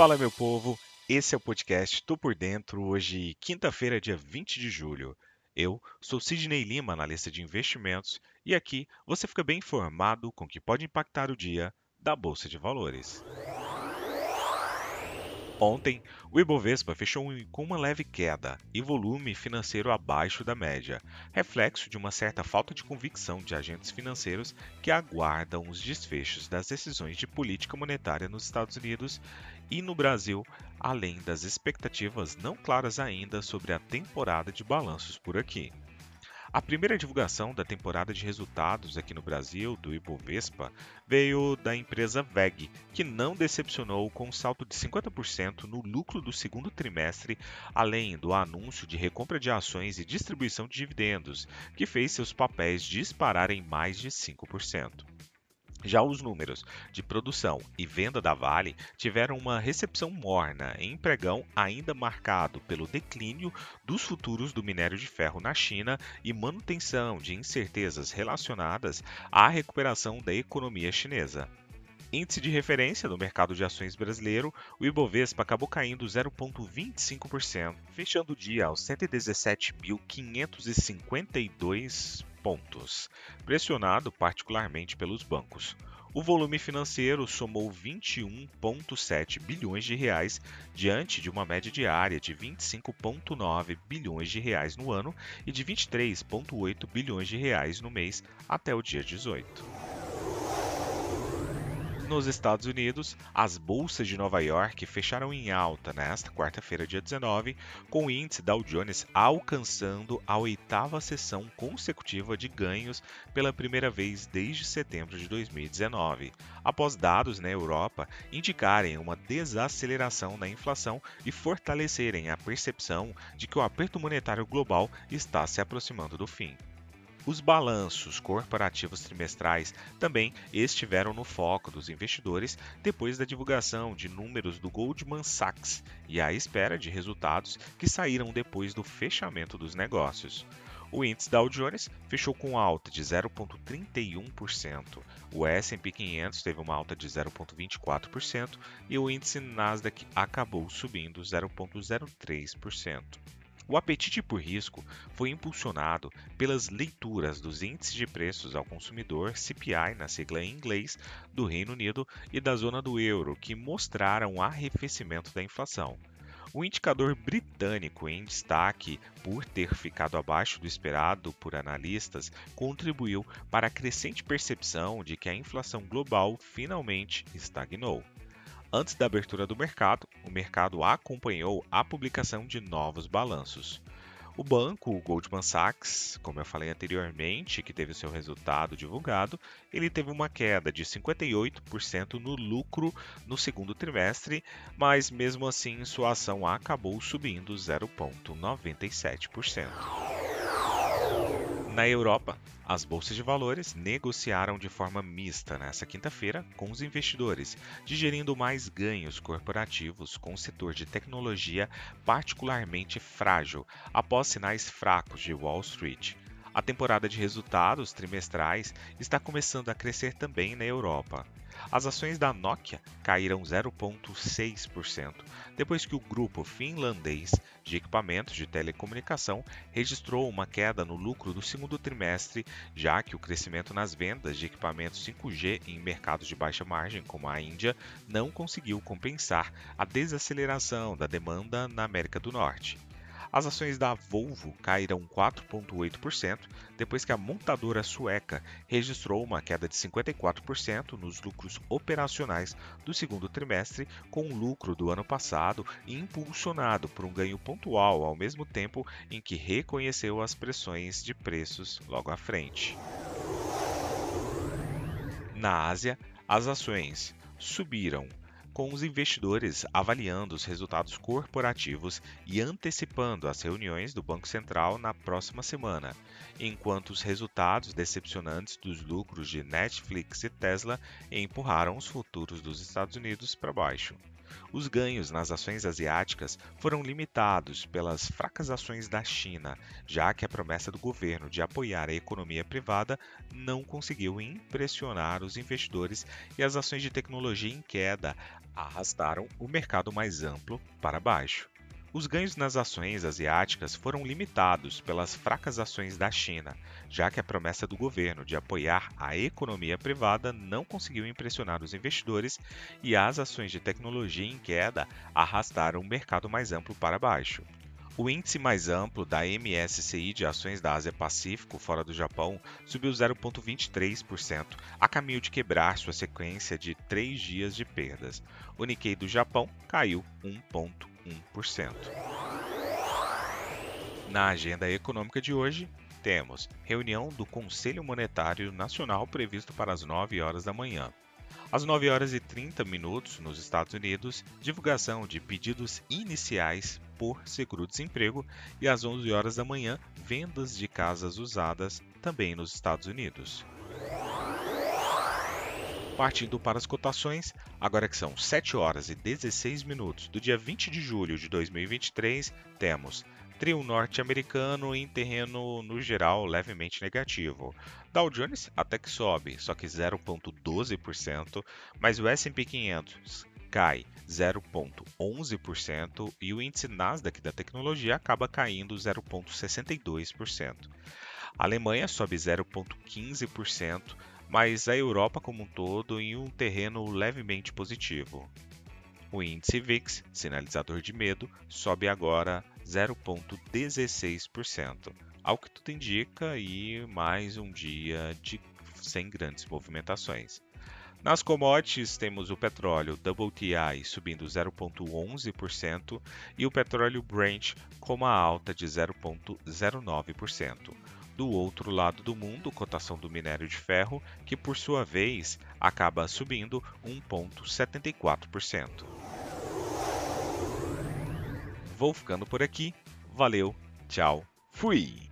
Fala, meu povo. Esse é o podcast Tô por Dentro, hoje, quinta-feira, dia 20 de julho. Eu sou Sidney Lima, analista de investimentos, e aqui você fica bem informado com o que pode impactar o dia da Bolsa de Valores. Ontem, o Ibovespa fechou com uma leve queda e volume financeiro abaixo da média, reflexo de uma certa falta de convicção de agentes financeiros que aguardam os desfechos das decisões de política monetária nos Estados Unidos e no Brasil, além das expectativas não claras ainda sobre a temporada de balanços por aqui. A primeira divulgação da temporada de resultados aqui no Brasil do Ibovespa veio da empresa VEG, que não decepcionou com um salto de 50% no lucro do segundo trimestre, além do anúncio de recompra de ações e distribuição de dividendos, que fez seus papéis dispararem mais de 5%. Já os números de produção e venda da Vale tiveram uma recepção morna em pregão ainda marcado pelo declínio dos futuros do minério de ferro na China e manutenção de incertezas relacionadas à recuperação da economia chinesa. Índice de referência no mercado de ações brasileiro, o Ibovespa acabou caindo 0,25%, fechando o dia aos 117.552 pontos, pressionado particularmente pelos bancos. O volume financeiro somou 21,7 bilhões de reais diante de uma média diária de 25,9 bilhões de reais no ano e de 23,8 bilhões de reais no mês até o dia 18. Nos Estados Unidos, as bolsas de Nova York fecharam em alta nesta quarta-feira, dia 19, com o índice Dow Jones alcançando a oitava sessão consecutiva de ganhos pela primeira vez desde setembro de 2019, após dados na Europa indicarem uma desaceleração na inflação e fortalecerem a percepção de que o aperto monetário global está se aproximando do fim. Os balanços corporativos trimestrais também estiveram no foco dos investidores depois da divulgação de números do Goldman Sachs e à espera de resultados que saíram depois do fechamento dos negócios. O índice Dow Jones fechou com alta de 0,31%. O S&P 500 teve uma alta de 0,24% e o índice Nasdaq acabou subindo 0,03%. O apetite por risco foi impulsionado pelas leituras dos índices de preços ao consumidor CPI, na sigla em inglês, do Reino Unido e da zona do euro, que mostraram arrefecimento da inflação. O indicador britânico, em destaque por ter ficado abaixo do esperado por analistas, contribuiu para a crescente percepção de que a inflação global finalmente estagnou. Antes da abertura do mercado, o mercado acompanhou a publicação de novos balanços. O banco o Goldman Sachs, como eu falei anteriormente, que teve seu resultado divulgado, ele teve uma queda de 58% no lucro no segundo trimestre, mas mesmo assim sua ação acabou subindo 0,97%. Na Europa, as bolsas de valores negociaram de forma mista nesta quinta-feira, com os investidores digerindo mais ganhos corporativos com o setor de tecnologia particularmente frágil após sinais fracos de Wall Street. A temporada de resultados trimestrais está começando a crescer também na Europa. As ações da Nokia caíram 0,6%, depois que o grupo finlandês de equipamentos de telecomunicação registrou uma queda no lucro do segundo trimestre, já que o crescimento nas vendas de equipamentos 5G em mercados de baixa margem, como a Índia, não conseguiu compensar a desaceleração da demanda na América do Norte. As ações da Volvo caíram 4,8% depois que a montadora sueca registrou uma queda de 54% nos lucros operacionais do segundo trimestre, com o lucro do ano passado impulsionado por um ganho pontual, ao mesmo tempo em que reconheceu as pressões de preços logo à frente. Na Ásia, as ações subiram com os investidores avaliando os resultados corporativos e antecipando as reuniões do Banco Central na próxima semana, enquanto os resultados decepcionantes dos lucros de Netflix e Tesla empurraram os futuros dos Estados Unidos para baixo. Os ganhos nas ações asiáticas foram limitados pelas fracas ações da China, já que a promessa do governo de apoiar a economia privada não conseguiu impressionar os investidores e as ações de tecnologia em queda arrastaram o mercado mais amplo para baixo. Os ganhos nas ações asiáticas foram limitados pelas fracas ações da China, já que a promessa do governo de apoiar a economia privada não conseguiu impressionar os investidores e as ações de tecnologia em queda arrastaram o mercado mais amplo para baixo. O índice mais amplo da MSCI de ações da Ásia Pacífico fora do Japão subiu 0,23%, a caminho de quebrar sua sequência de três dias de perdas. O Nikkei do Japão caiu 1,1%. 1%. Na agenda econômica de hoje, temos reunião do Conselho Monetário Nacional previsto para as 9 horas da manhã. Às 9 horas e 30 minutos, nos Estados Unidos, divulgação de pedidos iniciais por seguro-desemprego e às 11 horas da manhã, vendas de casas usadas também nos Estados Unidos. Partindo para as cotações, agora que são 7 horas e 16 minutos do dia 20 de julho de 2023, temos trio norte-americano em terreno no geral levemente negativo. Dow Jones até que sobe, só que 0,12%, mas o S&P 500 cai 0,11% e o índice Nasdaq da tecnologia acaba caindo 0,62%. A Alemanha sobe 0,15%, mas a Europa como um todo em um terreno levemente positivo. O índice VIX, sinalizador de medo, sobe agora 0,16%, ao que tudo indica e mais um dia de sem grandes movimentações. Nas commodities, temos o petróleo WTI subindo 0,11% e o petróleo Brent com uma alta de 0,09%. Do outro lado do mundo, cotação do minério de ferro, que por sua vez acaba subindo 1,74%. Vou ficando por aqui. Valeu, tchau, fui!